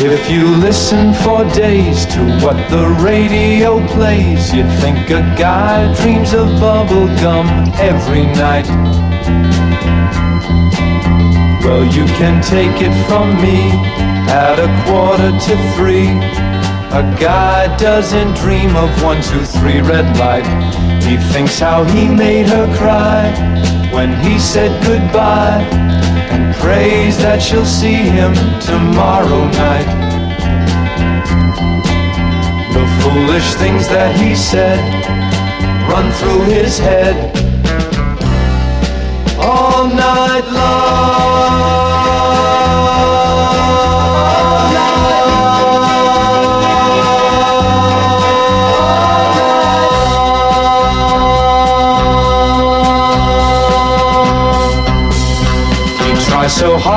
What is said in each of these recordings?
If you listen for days to what the radio plays, you'd think a guy dreams of bubblegum every night. Well, you can take it from me at a quarter to three. A guy doesn't dream of one, two, three, red light. He thinks how he made her cry when he said goodbye and prays that she'll see him tomorrow night. The foolish things that he said run through his head all night long.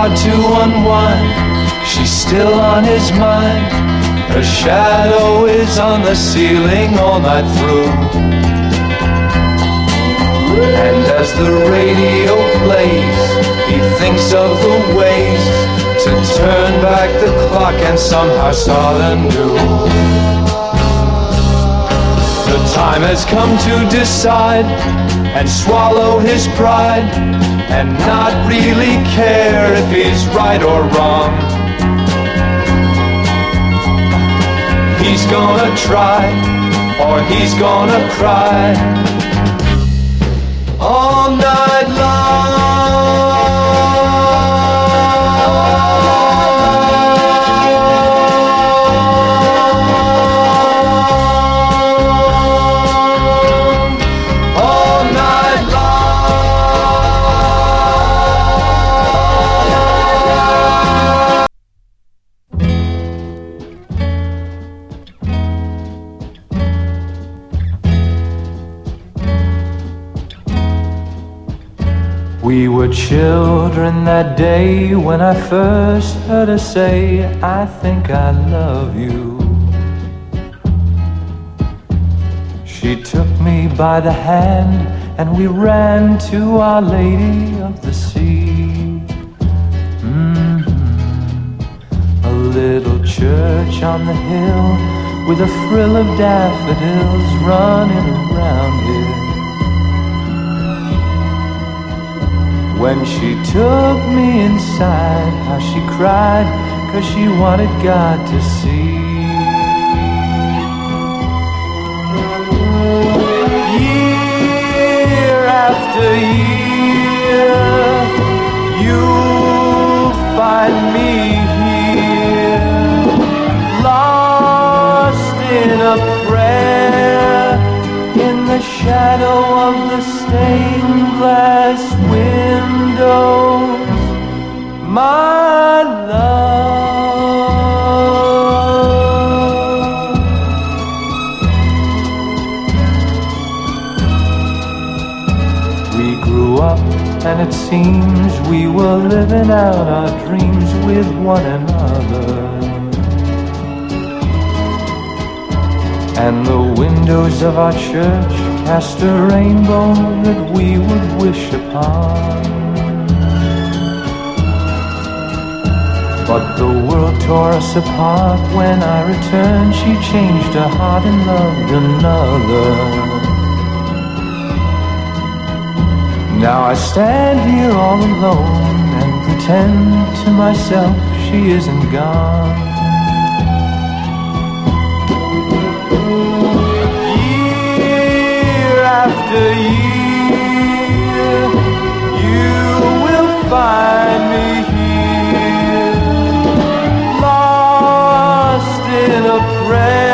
Hard to unwind, she's still on his mind. Her shadow is on the ceiling all night through. And as the radio plays, he thinks of the ways to turn back the clock and somehow start anew. Time has come to decide and swallow his pride and not really care if he's right or wrong. He's gonna try or he's gonna cry We were children that day when I first heard her say, I think I love you. She took me by the hand and we ran to Our Lady of the Sea. Mhm. A little church on the hill with a frill of daffodils running around it. When she took me inside, how she cried, cause she wanted God to see. Year after year, you'll find me here, lost in a prayer in the shadow of the stained glass and it seems we were living out our dreams with one another. And the windows of our church cast a rainbow that we would wish upon. But the world tore us apart when I returned. She changed her heart and loved another. Now I stand here all alone and pretend to myself she isn't gone.